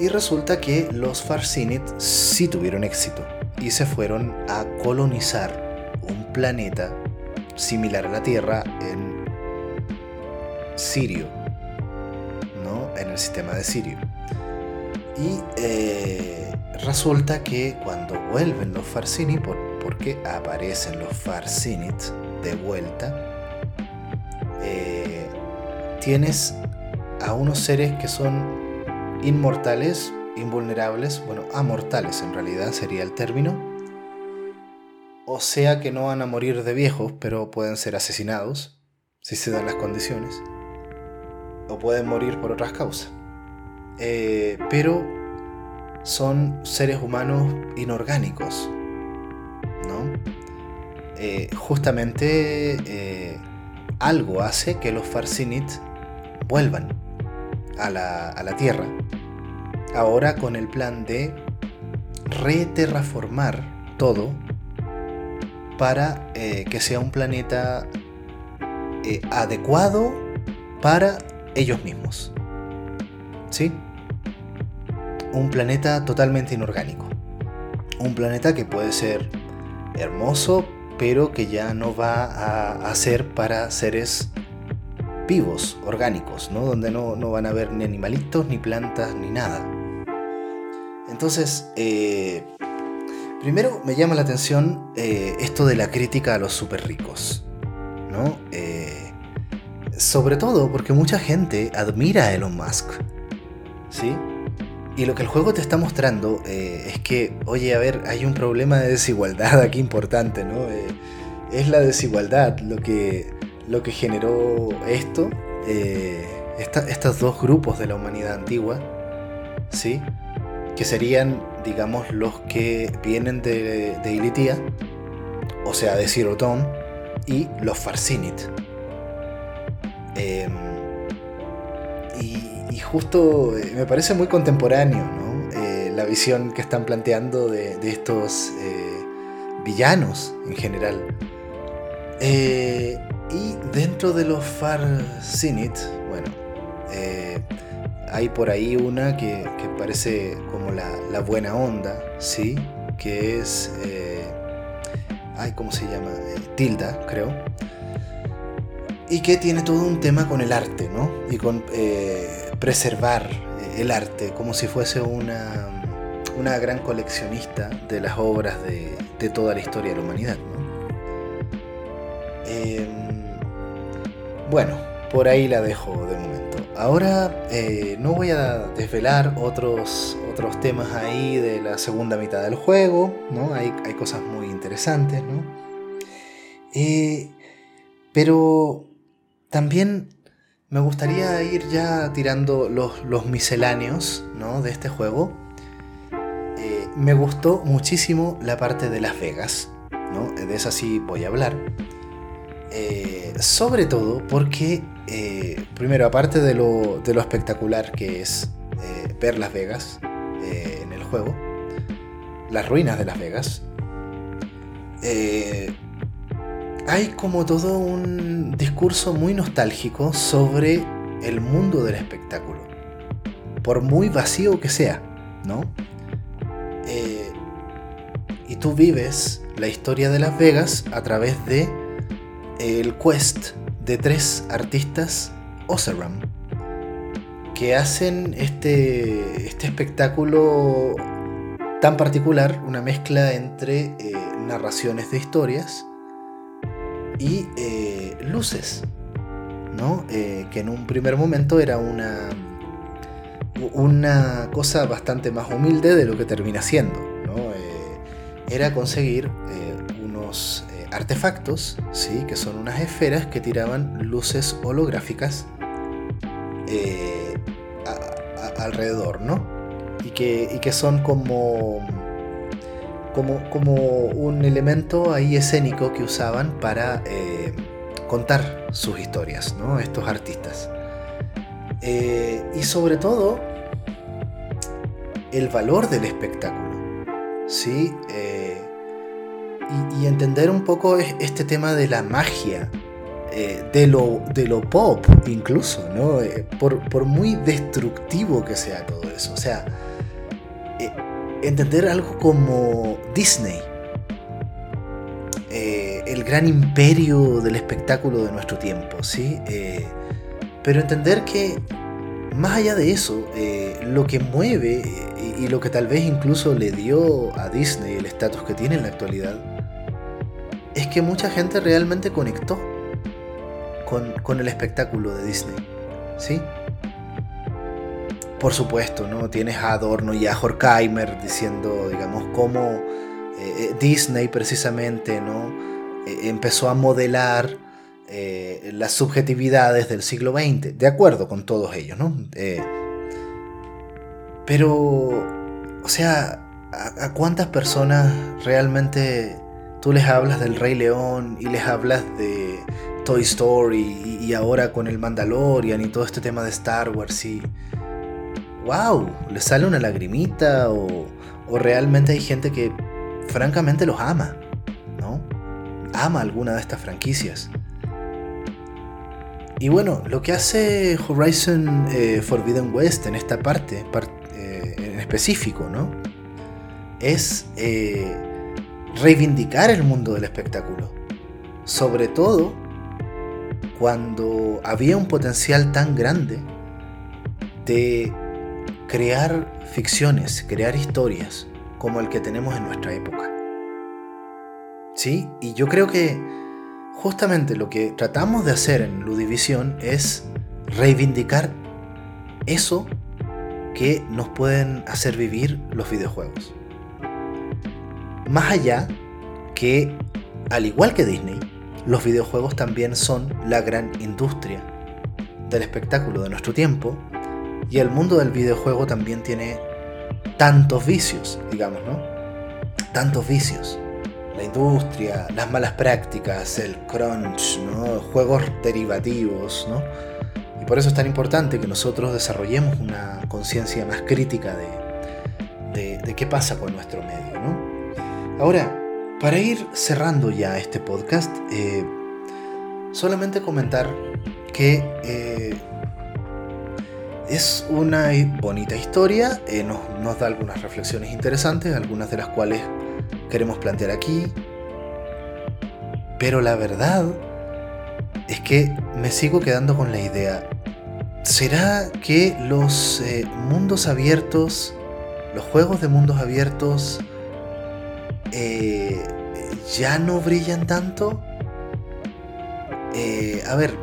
y resulta que los Farsinit sí tuvieron éxito y se fueron a colonizar un planeta similar a la Tierra en Sirio, ¿no? En el sistema de Sirio. Y eh, resulta que cuando vuelven los Farsini, porque aparecen los Farsinit de vuelta, eh, tienes a unos seres que son inmortales, invulnerables, bueno, amortales en realidad sería el término. O sea que no van a morir de viejos, pero pueden ser asesinados, si se dan las condiciones. O pueden morir por otras causas. Eh, pero son seres humanos inorgánicos, ¿no? Eh, justamente eh, algo hace que los Farsinit vuelvan a la, a la Tierra. Ahora con el plan de reterraformar todo para que sea un planeta adecuado para ellos mismos. ¿Sí? un planeta totalmente inorgánico. Un planeta que puede ser hermoso, pero que ya no va a, ser para seres vivos, orgánicos, ¿no? donde no, van a haber ni animalitos, ni plantas, ni nada. Entonces, eh, primero me llama la atención eh, esto de la crítica a los super ricos. ¿no? Eh, sobre todo porque mucha gente admira a Elon Musk. ¿Sí? Y lo que el juego te está mostrando eh, es que, oye, a ver, hay un problema de desigualdad aquí importante, ¿no? Es la desigualdad lo que, lo que generó esto, estos dos grupos de la humanidad antigua, ¿sí? Que serían, digamos, los que vienen de, de Ilitia, o sea, de Zerotón, y los Farsinit. Em, y y justo eh, me parece muy contemporáneo, eh, la visión que están planteando de, estos eh, villanos en general. y dentro de los Far Sinit, bueno, hay por ahí una que, parece como la, buena onda, ¿sí? Que es. ay, ¿cómo se llama? Tilda, creo y que tiene todo un tema con el arte, ¿no? Y con preservar eh, el arte como si fuese una, una gran coleccionista de las obras de, toda la historia de la humanidad. Em, bueno, por ahí la dejo de momento. Ahora eh, no voy a desvelar otros, otros temas ahí de la segunda mitad del juego, ¿no? Hay, hay cosas muy interesantes, ¿no? Eh, pero también me gustaría ir ya tirando los, misceláneos de este juego. Eh, me gustó muchísimo la parte de Las Vegas, ¿no? de esa sí voy a hablar. Sobre todo porque, eh, primero, aparte de lo, espectacular que es ver Las Vegas en el juego, las ruinas de Las Vegas, hay como todo un discurso muy nostálgico sobre el mundo del espectáculo, por muy vacío que sea, ¿no? Eh, y tú vives la historia de Las Vegas a través de el quest de tres artistas Oseram que hacen este, este espectáculo tan particular, una mezcla entre eh, narraciones de historias y eh, luces, ¿no? Eh, que en un primer momento era una, una cosa bastante más humilde de lo que termina siendo, ¿no? Era conseguir unos artefactos, ¿sí? que son unas esferas que tiraban luces holográficas alrededor, ¿no? Y que, y que son como como, un elemento ahí escénico que usaban para eh, contar sus historias, ¿no? Estos artistas. Eh, y sobre todo, el valor del espectáculo, ¿sí? Eh, y, entender un poco este tema de la magia, de, lo, de lo pop incluso, ¿no? Por, por muy destructivo que sea todo eso. O sea, entender algo como Disney. Eh, el gran imperio del espectáculo de nuestro tiempo, ¿sí? Eh, pero entender que más allá de eso, eh, lo que mueve y, lo que tal vez incluso le dio a Disney el estatus que tiene en la actualidad, es que mucha gente realmente conectó con, el espectáculo de Disney, ¿sí? Por supuesto, ¿no? Tienes a Adorno y a Horkheimer diciendo, digamos, cómo eh, Disney precisamente, ¿no? empezó a modelar eh, las subjetividades del siglo XX, de acuerdo con todos ellos, ¿no? Eh, pero, o sea, ¿a, cuántas personas realmente tú les hablas del Rey León y les hablas de Toy Story y, ahora con el Mandalorian y todo este tema de Star Wars y... ¡Wow! ¿Les sale una lagrimita o, o realmente hay gente que francamente los ama? ¿No? Ama alguna de estas franquicias. Y bueno, lo que hace Horizon eh, Forbidden West en esta parte, eh, en específico, ¿no? Es eh, reivindicar el mundo del espectáculo. Sobre todo cuando había un potencial tan grande de crear ficciones, crear historias como el que tenemos en nuestra época. ¿Sí? Y yo creo que justamente lo que tratamos de hacer en Ludivisión es reivindicar eso que nos pueden hacer vivir los videojuegos. Más allá que, al igual que Disney, los videojuegos también son la gran industria del espectáculo de nuestro tiempo y el mundo del videojuego también tiene tantos vicios, digamos, ¿no? Tantos vicios la industria, las malas prácticas, el crunch, ¿no? juegos derivativos, ¿no? Y por eso es tan importante que nosotros desarrollemos una conciencia más crítica de, de, qué pasa con nuestro medio. Ahora, para ir cerrando ya este podcast, eh, solamente comentar que eh, es una bonita historia, eh, nos, nos da algunas reflexiones interesantes, algunas de las cuales queremos plantear aquí. Pero la verdad es que me sigo quedando con la idea. ¿Será que los mundos abiertos, los juegos de mundos abiertos, eh, ya no brillan tanto? Eh, a ver,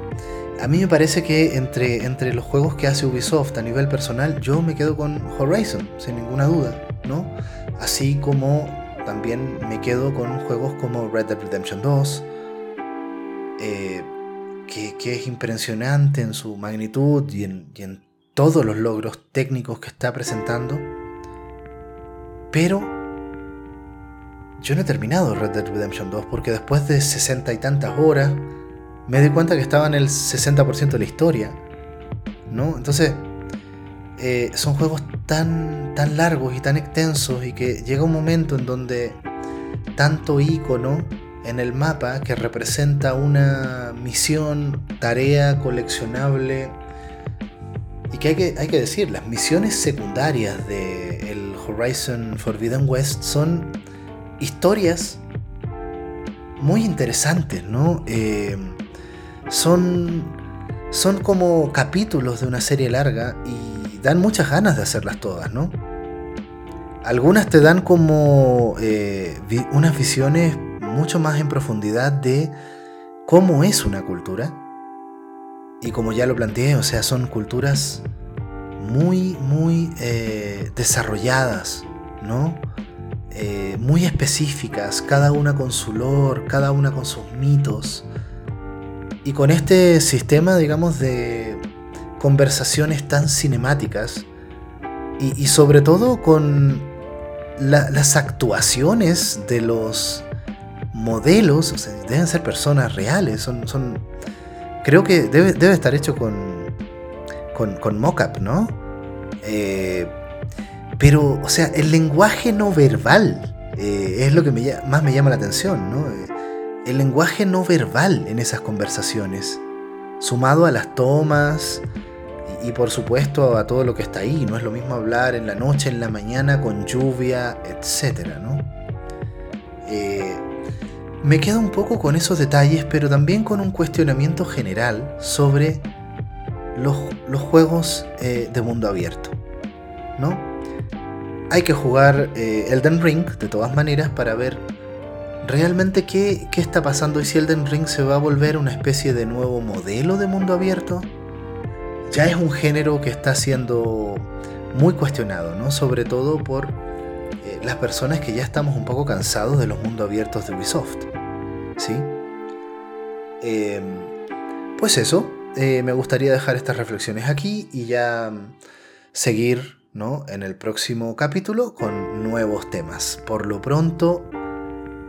a mí me parece que entre, entre los juegos que hace Ubisoft a nivel personal, yo me quedo con Horizon, sin ninguna duda, ¿no? Así como también me quedo con juegos como Red Dead Redemption 2, eh, que, es impresionante en su magnitud y en, todos los logros técnicos que está presentando. Pero yo no he terminado Red Dead Redemption 2 porque después de sesenta y tantas horas me di cuenta que estaba en el 60% de la historia. ¿No? Entonces, eh, son juegos tan, tan largos y tan extensos y que llega un momento en donde tanto icono en el mapa que representa una misión, tarea coleccionable y que hay que, hay que decir, las misiones secundarias de el Horizon Forbidden West son historias muy interesantes, ¿no? Eh, son, son como capítulos de una serie larga y dan muchas ganas de hacerlas todas, ¿no? Algunas te dan como eh, unas visiones mucho más en profundidad de cómo es una cultura. Y como ya lo planteé, o sea, son culturas muy, muy eh, desarrolladas, ¿no? Eh, muy específicas, cada una con su lore, cada una con sus mitos. Y con este sistema, digamos, de, conversaciones tan cinemáticas y, sobre todo con las actuaciones de los modelos, o sea, deben ser personas reales, son, son creo que debe, debe estar hecho con, con, con mock-up, ¿no? Eh, pero, o sea, el lenguaje no verbal eh, es lo que más me llama la atención, ¿no? El lenguaje no verbal en esas conversaciones, sumado a las tomas, y por supuesto a todo lo que está ahí. No es lo mismo hablar en la noche, en la mañana, con lluvia, etc. ¿no? Eh, me quedo un poco con esos detalles, pero también con un cuestionamiento general sobre los, juegos eh, de mundo abierto. ¿No? Hay que jugar eh, Elden Ring de todas maneras para ver realmente qué, qué está pasando y si Elden Ring se va a volver una especie de nuevo modelo de mundo abierto. Ya es un género que está siendo muy cuestionado, ¿no? Sobre todo por eh, las personas que ya estamos un poco cansados de los mundos abiertos de Ubisoft. ¿Sí? Em, pues eso, eh, me gustaría dejar estas reflexiones aquí y ya mm, seguir ¿no? en el próximo capítulo con nuevos temas. Por lo pronto,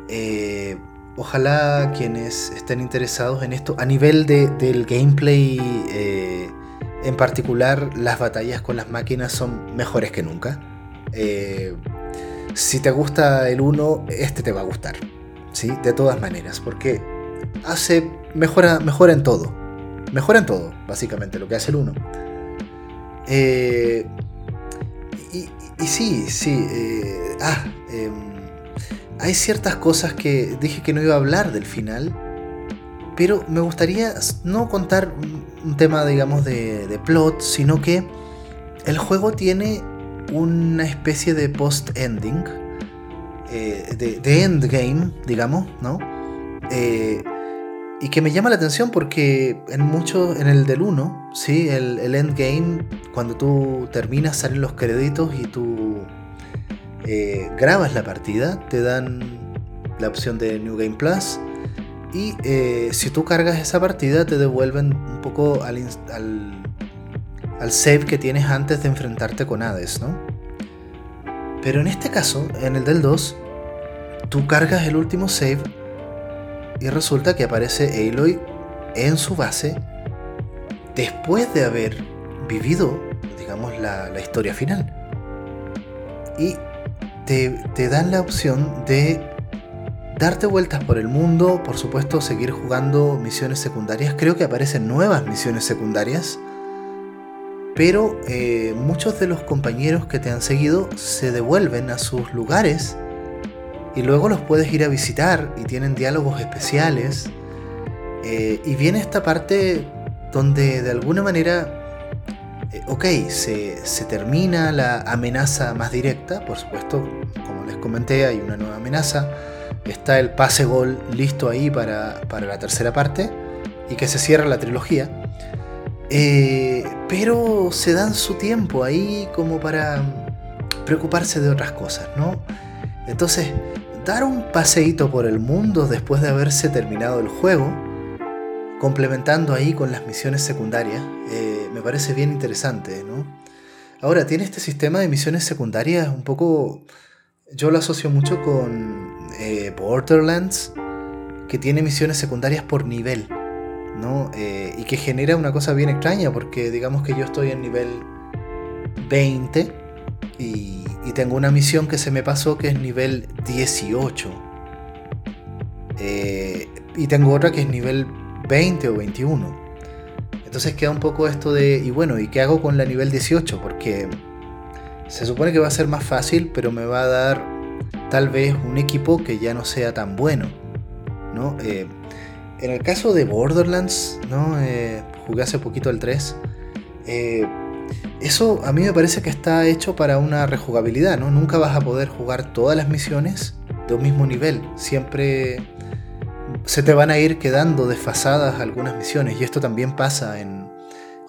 eh, ojalá quienes estén interesados en esto, a nivel de, del gameplay en particular, las batallas con las máquinas son mejores que nunca. Eh, si te gusta el 1, este te va a gustar. ¿sí? De todas maneras, porque hace mejora, mejora en todo. Mejora en todo, básicamente, lo que hace el 1. Eh, y, sí, sí. Eh, ah, em, hay ciertas cosas que dije que no iba a hablar del final pero me gustaría no contar un tema, digamos, de, plot, sino que el juego tiene una especie de post-ending, eh, de, endgame, digamos, ¿no? Eh, y que me llama la atención porque en mucho, en el del 1, ¿sí? El, el, endgame, cuando tú terminas, salen los créditos y tú eh, grabas la partida, te dan la opción de New Game Plus y eh, si tú cargas esa partida, te devuelven un poco al, al, save que tienes antes de enfrentarte con Hades, ¿no? Pero en este caso, en el del 2, tú cargas el último save y resulta que aparece Aloy en su base después de haber vivido, digamos, la, historia final. Y te, dan la opción de darte vueltas por el mundo, por supuesto seguir jugando misiones secundarias. Creo que aparecen nuevas misiones secundarias. Pero eh, muchos de los compañeros que te han seguido se devuelven a sus lugares y luego los puedes ir a visitar y tienen diálogos especiales. Eh, y viene esta parte donde de alguna manera, eh, ok, se, termina la amenaza más directa, por supuesto, como les comenté, hay una nueva amenaza está el pase gol listo ahí para, la tercera parte y que se cierra la trilogía. Eh, pero se dan su tiempo ahí como para preocuparse de otras cosas, ¿no? Entonces, dar un paseíto por el mundo después de haberse terminado el juego, complementando ahí con las misiones secundarias, eh, me parece bien interesante, ¿no? Ahora, tiene este sistema de misiones secundarias un poco... Yo lo asocio mucho con eh, Borderlands, que tiene misiones secundarias por nivel, ¿no? Eh, y que genera una cosa bien extraña, porque digamos que yo estoy en nivel 20 y, tengo una misión que se me pasó que es nivel 18. Eh, y tengo otra que es nivel 20 o 21. Entonces queda un poco esto de, y bueno, ¿y qué hago con la nivel 18? Porque se supone que va a ser más fácil, pero me va a dar tal vez un equipo que ya no sea tan bueno. ¿no? Eh, en el caso de Borderlands, ¿no? Eh, jugué hace poquito el 3. Eh, eso a mí me parece que está hecho para una rejugabilidad, ¿no? Nunca vas a poder jugar todas las misiones de un mismo nivel. Siempre se te van a ir quedando desfasadas algunas misiones. Y esto también pasa en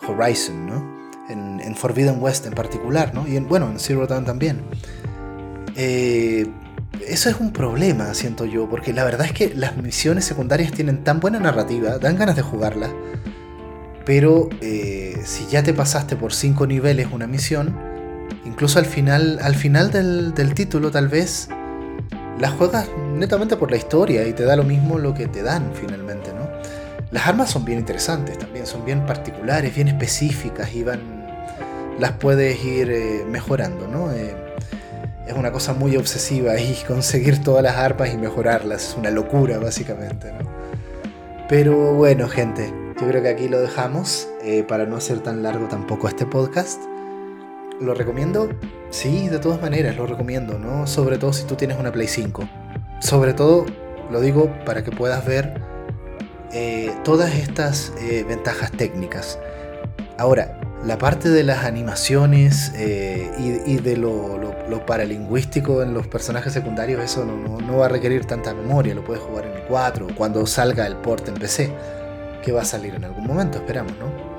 Horizon, ¿no? En, en Forbidden West en particular, ¿no? Y en, bueno, en Zero Dawn también. Eh, eso es un problema, siento yo, porque la verdad es que las misiones secundarias tienen tan buena narrativa, dan ganas de jugarlas, pero eh, si ya te pasaste por cinco niveles una misión, incluso al final, al final del título tal vez las juegas netamente por la historia y te da lo mismo lo que te dan finalmente, ¿no? Las armas son bien interesantes también, son bien particulares, bien específicas y las puedes ir eh, mejorando, ¿no? es una cosa muy obsesiva y <laughs> conseguir todas las arpas y mejorarlas es una locura básicamente. ¿no? Pero bueno gente, yo creo que aquí lo dejamos eh, para no hacer tan largo tampoco este podcast. ¿Lo recomiendo? Sí, de todas maneras lo recomiendo, ¿no? Sobre todo si tú tienes una Play 5. Sobre todo Lo digo para que puedas ver eh, todas estas eh, ventajas técnicas. Ahora, la parte de las animaciones eh, y, de lo, paralingüístico en los personajes secundarios, eso no, va a requerir tanta memoria, lo puedes jugar en el 4 cuando salga el port en PC, que va a salir en algún momento, esperamos, ¿no?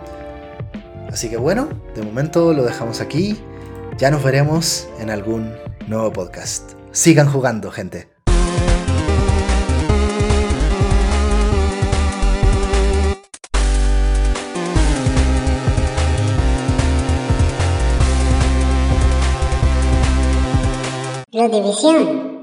Así que bueno, de momento lo dejamos aquí, ya nos veremos en algún nuevo podcast. Sigan jugando, gente. La división